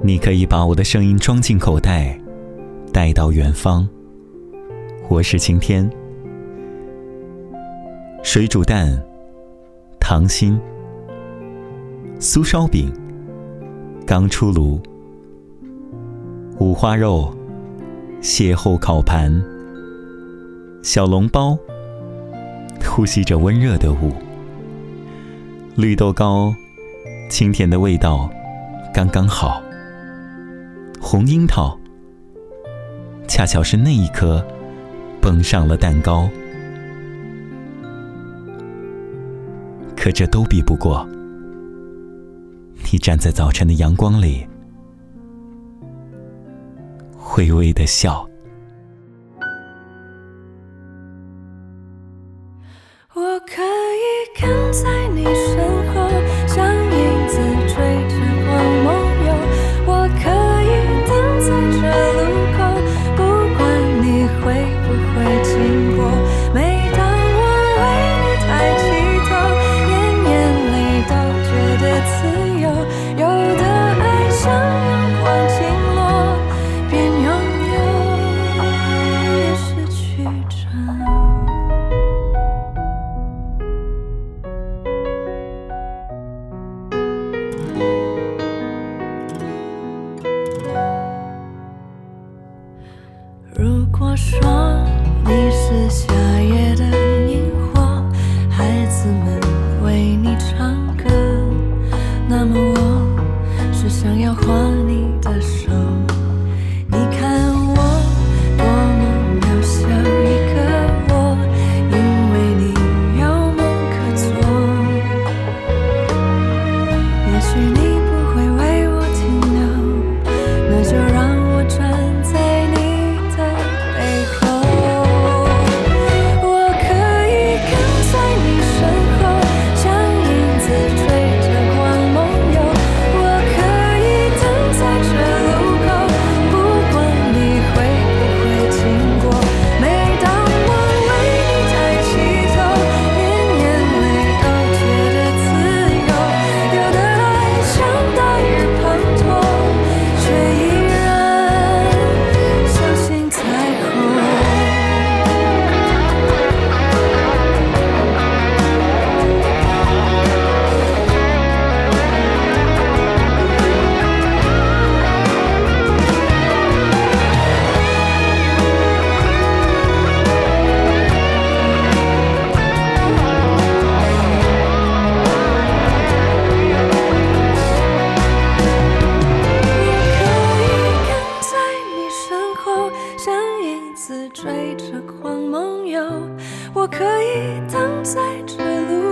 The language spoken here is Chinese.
你可以把我的声音装进口袋，带到远方。我是晴天，水煮蛋、糖心、酥烧饼。刚出炉，五花肉、邂逅烤盘、小笼包，呼吸着温热的雾，绿豆糕，清甜的味道。刚刚好。红樱桃，恰巧是那一颗蹦上了蛋糕，可这都比不过你站在早晨的阳光里，微微的笑。说你是夏夜的萤火，孩子们为你唱歌，那么我是想要画你的手。似追着光梦游我可以等在这路